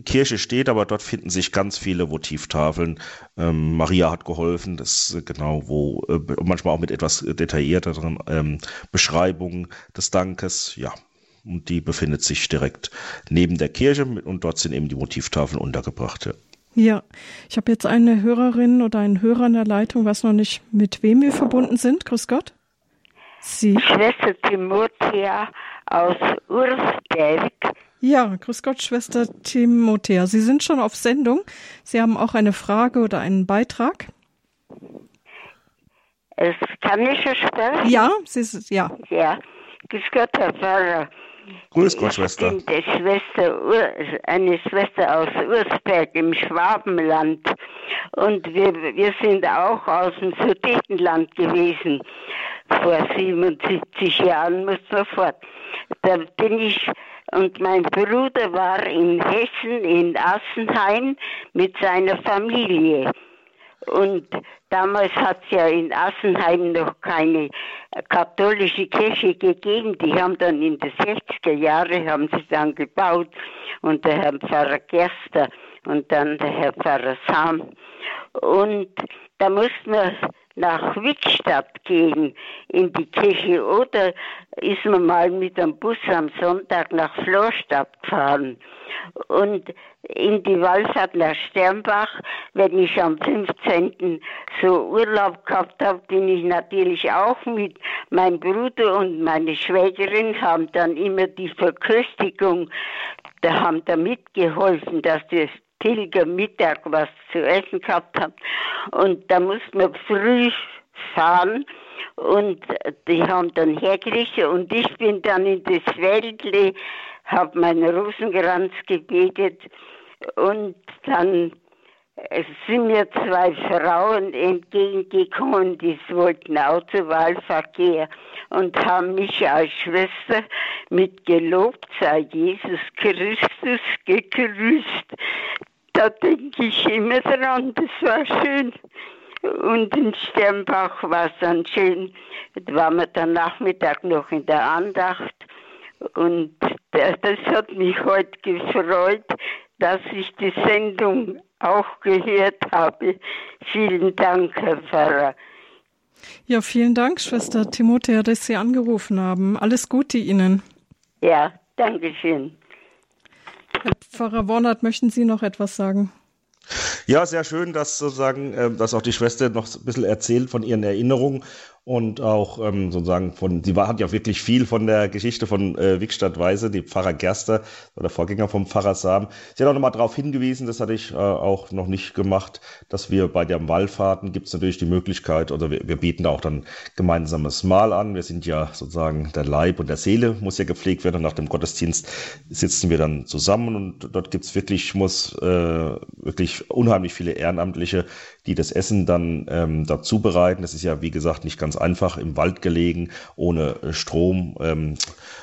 Kirche steht, aber dort finden sich ganz viele Votivtafeln. Ähm, Maria hat geholfen, das ist genau, wo äh, manchmal auch mit etwas detaillierteren ähm, Beschreibungen des Dankes, ja. Und die befindet sich direkt neben der Kirche und dort sind eben die Motivtafeln untergebracht. Ja. Ja, ich habe jetzt eine Hörerin oder einen Hörer in der Leitung, was noch nicht mit wem wir verbunden sind. Grüß Gott. Sie. Schwester Timothea aus Ursberg ja, grüß Gott, Schwester Timothea. Sie sind schon auf Sendung. Sie haben auch eine Frage oder einen Beitrag? Es kann ich schon sprechen? Ja, Sie ist, ja. Ja, grüß Gott, Herr Pfarrer. Grüß Gott, Schwester. Ich bin Schwester, eine Schwester aus Ursberg im Schwabenland. Und wir, wir sind auch aus dem Sudetenland gewesen. Vor 77 Jahren muss man fort. Da bin ich und mein Bruder war in Hessen, in Assenheim mit seiner Familie. Und damals hat es ja in Assenheim noch keine katholische Kirche gegeben. Die haben dann in den 60er Jahren haben sie dann gebaut und der Herr Pfarrer Gerster und dann der Herr Pfarrer Sam. Und da mussten wir nach Wittstadt gehen in die Kirche oder ist man mal mit dem Bus am Sonntag nach Florstadt gefahren. Und in die Wallfahrt nach Sternbach, wenn ich am 15. so Urlaub gehabt habe, bin ich natürlich auch mit. Mein Bruder und meine Schwägerin haben dann immer die Verköstigung, da haben da mitgeholfen, dass das Pilgermittag was zu essen gehabt haben. Und da mussten wir früh fahren. Und die haben dann hergerichtet. Und ich bin dann in das Wäldle, habe meinen Rosenkranz gebetet. Und dann es sind mir zwei Frauen entgegengekommen, die wollten Autowahlverkehr und haben mich als Schwester mit gelobt sei Jesus Christus gegrüßt. Da denke ich immer dran, das war schön. Und in Sternbach war es dann schön. Da waren wir dann Nachmittag noch in der Andacht. Und das hat mich heute gefreut, dass ich die Sendung auch gehört habe. Vielen Dank, Herr Pfarrer. Ja, vielen Dank, Schwester Timothea, dass Sie angerufen haben. Alles Gute Ihnen. Ja, danke schön. Herr Pfarrer Wornert, möchten Sie noch etwas sagen? Ja, sehr schön, dass sozusagen, äh, dass auch die Schwester noch ein bisschen erzählt von ihren Erinnerungen und auch ähm, sozusagen von, sie war, hat ja wirklich viel von der Geschichte von äh, Wickstadt Weise, die Pfarrer Gerster oder Vorgänger vom Pfarrer Sam. Sie hat auch nochmal darauf hingewiesen, das hatte ich äh, auch noch nicht gemacht, dass wir bei der Wallfahrten gibt es natürlich die Möglichkeit, oder wir, wir bieten da auch dann gemeinsames Mahl an. Wir sind ja sozusagen der Leib und der Seele muss ja gepflegt werden und nach dem Gottesdienst sitzen wir dann zusammen und dort gibt es wirklich, muss äh, wirklich unheimlich viele Ehrenamtliche, die das Essen dann ähm, dazu bereiten. Das ist ja, wie gesagt, nicht ganz einfach im Wald gelegen, ohne äh, Strom, ähm,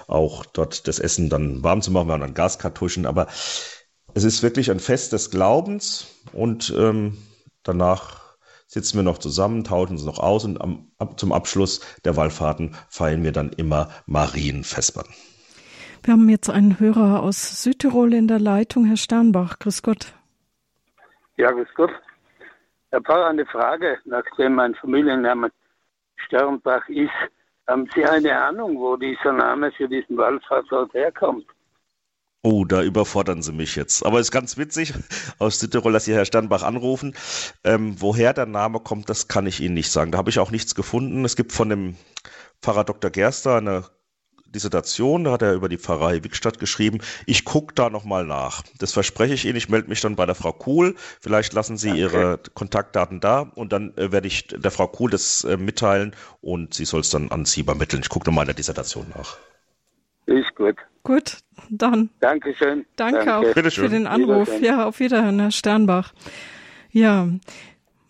auch dort das Essen dann warm zu machen. Wir haben dann Gaskartuschen, aber es ist wirklich ein Fest des Glaubens und ähm, danach sitzen wir noch zusammen, tauschen uns noch aus und am, ab, zum Abschluss der Wallfahrten feiern wir dann immer Marienvespern. Wir haben jetzt einen Hörer aus Südtirol in der Leitung, Herr Sternbach. Grüß Gott. Ja, grüß Gott. Herr Pfarrer, eine Frage, nachdem mein Familienname Sternbach ist. Haben Sie eine Ahnung, wo dieser Name für diesen Wallfahrtsort herkommt? Oh, da überfordern Sie mich jetzt. Aber es ist ganz witzig aus Südtirol, dass Sie Herr Sternbach anrufen. Ähm, woher der Name kommt, das kann ich Ihnen nicht sagen. Da habe ich auch nichts gefunden. Es gibt von dem Pfarrer Dr. Gerster eine Dissertation, da hat er über die Pfarrei Wickstadt geschrieben. Ich gucke da nochmal nach. Das verspreche ich Ihnen. Ich melde mich dann bei der Frau Kuhl. Vielleicht lassen Sie okay. Ihre Kontaktdaten da und dann äh, werde ich der Frau Kuhl das äh, mitteilen und sie soll es dann an Sie übermitteln. Ich gucke nochmal in der Dissertation nach. Ist gut. Gut, dann. Dankeschön. Danke, Danke. auch Bitteschön. für den Anruf. Ja, auf Wiederhören, Herr Sternbach. Ja,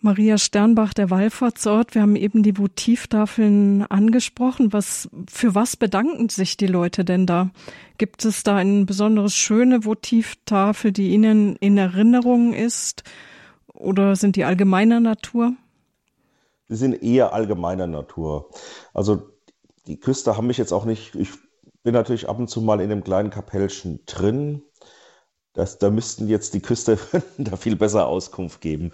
Maria Sternbach, der Wallfahrtsort. Wir haben eben die Votivtafeln angesprochen. Was, für was bedanken sich die Leute denn da? Gibt es da eine besonders schöne Votivtafel, die Ihnen in Erinnerung ist? Oder sind die allgemeiner Natur? Sie sind eher allgemeiner Natur. Also die Küster haben mich jetzt auch nicht, ich bin natürlich ab und zu mal in dem kleinen Kapellchen drin. Das, da müssten jetzt die Küster da viel besser Auskunft geben.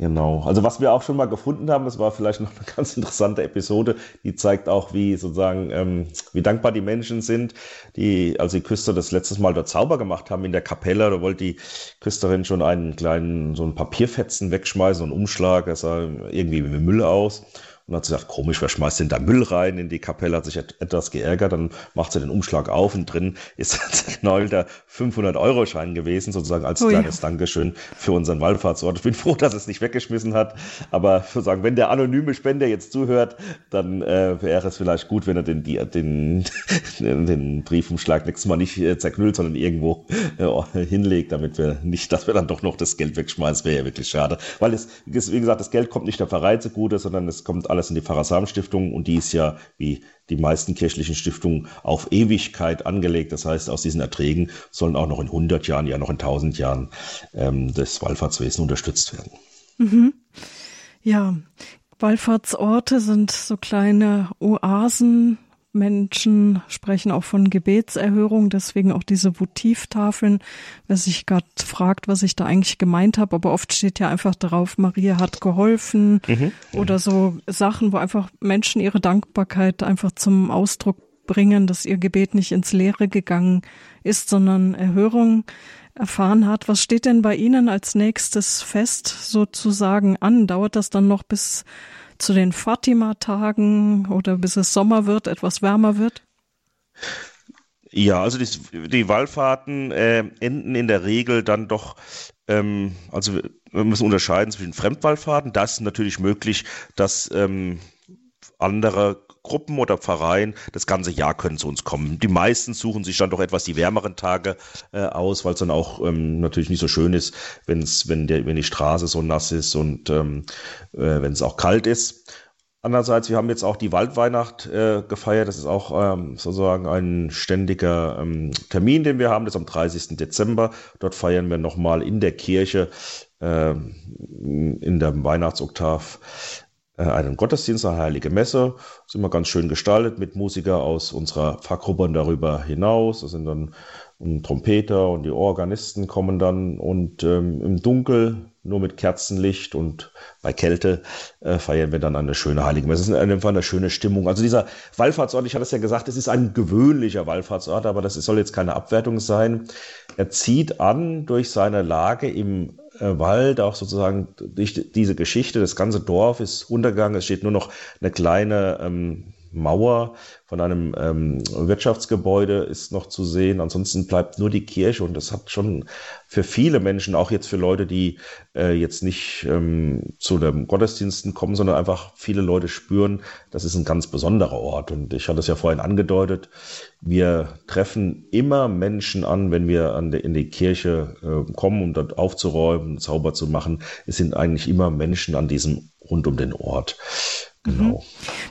Genau. Also was wir auch schon mal gefunden haben, das war vielleicht noch eine ganz interessante Episode, die zeigt auch, wie sozusagen, ähm, wie dankbar die Menschen sind, die, als die Küster das letztes Mal dort Zauber gemacht haben in der Kapelle, da wollte die Küsterin schon einen kleinen, so einen Papierfetzen wegschmeißen, einen Umschlag, das sah irgendwie wie Müll aus. Und hat sie gesagt, komisch, wer schmeißt denn da Müll rein in die Kapelle? Hat sich etwas geärgert, dann macht sie den Umschlag auf und drin ist ein zerknäulter 500-Euro-Schein gewesen, sozusagen als Ui. kleines Dankeschön für unseren Wallfahrtsort. Ich bin froh, dass es nicht weggeschmissen hat, aber sozusagen, wenn der anonyme Spender jetzt zuhört, dann äh, wäre es vielleicht gut, wenn er den, die, den, den Briefumschlag nächstes Mal nicht äh, zerknüllt, sondern irgendwo äh, hinlegt, damit wir nicht, dass wir dann doch noch das Geld wegschmeißen. Das wäre ja wirklich schade, weil es, wie gesagt, das Geld kommt nicht der Pfarrei zugute, sondern es kommt alles alles in die Pfarrersam-Stiftung und die ist ja, wie die meisten kirchlichen Stiftungen, auf Ewigkeit angelegt. Das heißt, aus diesen Erträgen sollen auch noch in 100 Jahren, ja noch in 1000 Jahren ähm, das Wallfahrtswesen unterstützt werden. Mhm. Ja, Wallfahrtsorte sind so kleine Oasen Menschen sprechen auch von Gebetserhörung, deswegen auch diese Votivtafeln. Wer sich gerade fragt, was ich da eigentlich gemeint habe, aber oft steht ja einfach drauf, Maria hat geholfen mhm. oder so Sachen, wo einfach Menschen ihre Dankbarkeit einfach zum Ausdruck bringen, dass ihr Gebet nicht ins Leere gegangen ist, sondern Erhörung erfahren hat. Was steht denn bei Ihnen als nächstes Fest sozusagen an? Dauert das dann noch bis zu den Fatima-Tagen oder bis es Sommer wird, etwas wärmer wird? Ja, also die, die Wallfahrten äh, enden in der Regel dann doch, ähm, also wir müssen unterscheiden zwischen Fremdwallfahrten. Das ist natürlich möglich, dass ähm, andere Gruppen oder Pfarreien das ganze Jahr können zu uns kommen. Die meisten suchen sich dann doch etwas die wärmeren Tage äh, aus, weil es dann auch ähm, natürlich nicht so schön ist, wenn's, wenn, der, wenn die Straße so nass ist und ähm, äh, wenn es auch kalt ist. Andererseits, wir haben jetzt auch die Waldweihnacht äh, gefeiert. Das ist auch ähm, sozusagen ein ständiger ähm, Termin, den wir haben. Das ist am 30. Dezember. Dort feiern wir nochmal in der Kirche äh, in der Weihnachtsoktav einen Gottesdienst, eine heilige Messe. Das ist immer ganz schön gestaltet mit Musiker aus unserer Fachgruppe und darüber hinaus. Das sind dann Trompeter und die Organisten kommen dann und ähm, im Dunkel nur mit Kerzenlicht und bei Kälte äh, feiern wir dann eine schöne Heilige Messe. Es ist einfach eine schöne Stimmung. Also dieser Wallfahrtsort, ich hatte es ja gesagt, es ist ein gewöhnlicher Wallfahrtsort, aber das soll jetzt keine Abwertung sein. Er zieht an durch seine Lage im äh, Wald, auch sozusagen durch diese Geschichte. Das ganze Dorf ist untergegangen. Es steht nur noch eine kleine ähm, Mauer von einem ähm, Wirtschaftsgebäude ist noch zu sehen. Ansonsten bleibt nur die Kirche und das hat schon für viele Menschen, auch jetzt für Leute, die äh, jetzt nicht ähm, zu den Gottesdiensten kommen, sondern einfach viele Leute spüren, das ist ein ganz besonderer Ort. Und ich hatte es ja vorhin angedeutet, wir treffen immer Menschen an, wenn wir an die, in die Kirche äh, kommen, um dort aufzuräumen, sauber zu machen. Es sind eigentlich immer Menschen an diesem rund um den Ort. Genau. Mhm.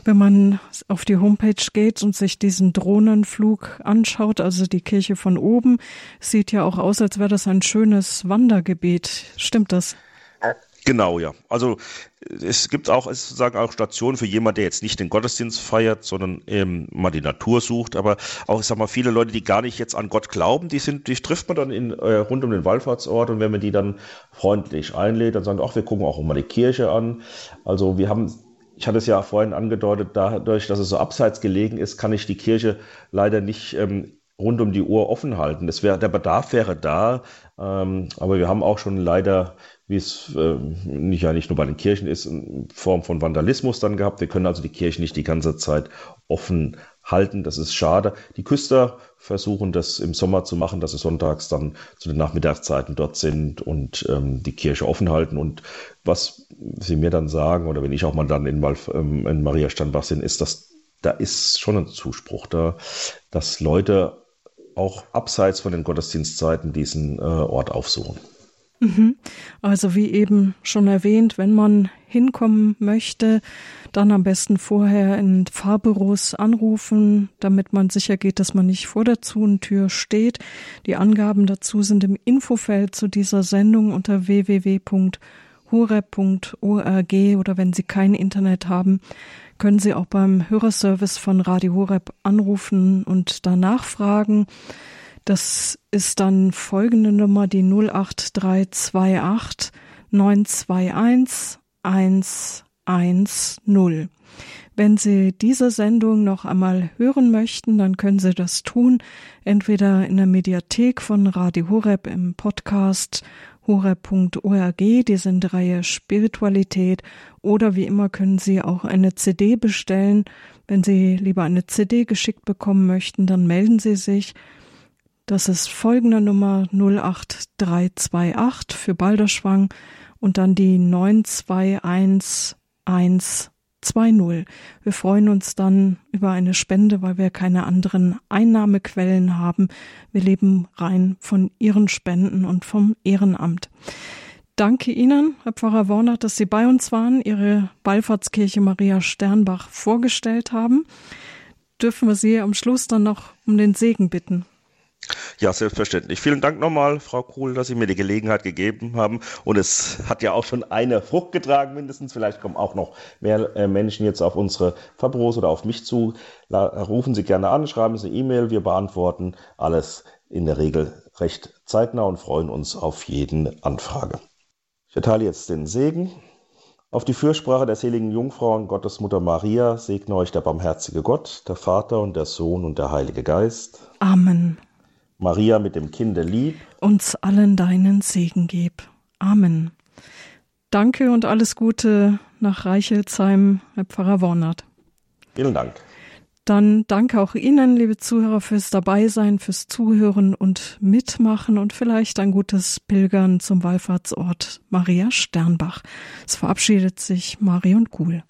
Wenn man auf die Homepage geht und sich diesen Drohnenflug anschaut, also die Kirche von oben, sieht ja auch aus, als wäre das ein schönes Wandergebiet. Stimmt das? Genau, ja. Also es gibt auch, es sozusagen auch Stationen für jemand, der jetzt nicht den Gottesdienst feiert, sondern ähm, mal die Natur sucht. Aber auch, ich sag mal, viele Leute, die gar nicht jetzt an Gott glauben, die sind, die trifft man dann in, äh, rund um den Wallfahrtsort und wenn man die dann freundlich einlädt, dann sagen, ach, wir gucken auch mal die Kirche an. Also wir haben ich hatte es ja vorhin angedeutet, dadurch, dass es so abseits gelegen ist, kann ich die Kirche leider nicht ähm, rund um die Uhr offen halten. Das wär, der Bedarf wäre da, ähm, aber wir haben auch schon leider, wie es äh, nicht, ja nicht nur bei den Kirchen ist, in Form von Vandalismus dann gehabt. Wir können also die Kirche nicht die ganze Zeit offen halten. Das ist schade. Die Küster versuchen das im Sommer zu machen, dass sie sonntags dann zu den Nachmittagszeiten dort sind und ähm, die Kirche offen halten. Und was sie mir dann sagen, oder wenn ich auch mal dann in, ähm, in Maria Steinbach bin, ist, dass da ist schon ein Zuspruch da, dass Leute auch abseits von den Gottesdienstzeiten diesen äh, Ort aufsuchen. Mhm. Also wie eben schon erwähnt, wenn man hinkommen möchte, dann am besten vorher in Fahrbüros anrufen, damit man sicher geht, dass man nicht vor der Zunentür steht. Die Angaben dazu sind im Infofeld zu dieser Sendung unter www.horeb.org oder wenn Sie kein Internet haben, können Sie auch beim Hörerservice von Radio Horeb anrufen und da nachfragen. Das ist dann folgende Nummer, die 08328 921 110. Wenn Sie diese Sendung noch einmal hören möchten, dann können Sie das tun, entweder in der Mediathek von Radio Horeb im Podcast horeb.org, die sind Reihe Spiritualität, oder wie immer können Sie auch eine CD bestellen. Wenn Sie lieber eine CD geschickt bekommen möchten, dann melden Sie sich das ist folgende Nummer 08328 für Balderschwang und dann die 921120. Wir freuen uns dann über eine Spende, weil wir keine anderen Einnahmequellen haben. Wir leben rein von Ihren Spenden und vom Ehrenamt. Danke Ihnen, Herr Pfarrer Warnach, dass Sie bei uns waren, Ihre Wallfahrtskirche Maria Sternbach vorgestellt haben. Dürfen wir Sie am Schluss dann noch um den Segen bitten? Ja, selbstverständlich. Vielen Dank nochmal, Frau Kuhl, dass Sie mir die Gelegenheit gegeben haben. Und es hat ja auch schon eine Frucht getragen, mindestens. Vielleicht kommen auch noch mehr äh, Menschen jetzt auf unsere Fabros oder auf mich zu. rufen Sie gerne an, schreiben Sie E-Mail. Wir beantworten alles in der Regel recht zeitnah und freuen uns auf jeden Anfrage. Ich erteile jetzt den Segen. Auf die Fürsprache der seligen Jungfrau und Gottesmutter Maria segne euch der barmherzige Gott, der Vater und der Sohn und der Heilige Geist. Amen. Maria mit dem Kinde lieb, uns allen deinen Segen gib. Amen. Danke und alles Gute nach Reichelsheim, Herr Pfarrer Wornert. Vielen Dank. Dann danke auch Ihnen, liebe Zuhörer, fürs Dabeisein, fürs Zuhören und Mitmachen und vielleicht ein gutes Pilgern zum Wallfahrtsort Maria Sternbach. Es verabschiedet sich Marion Kuhl.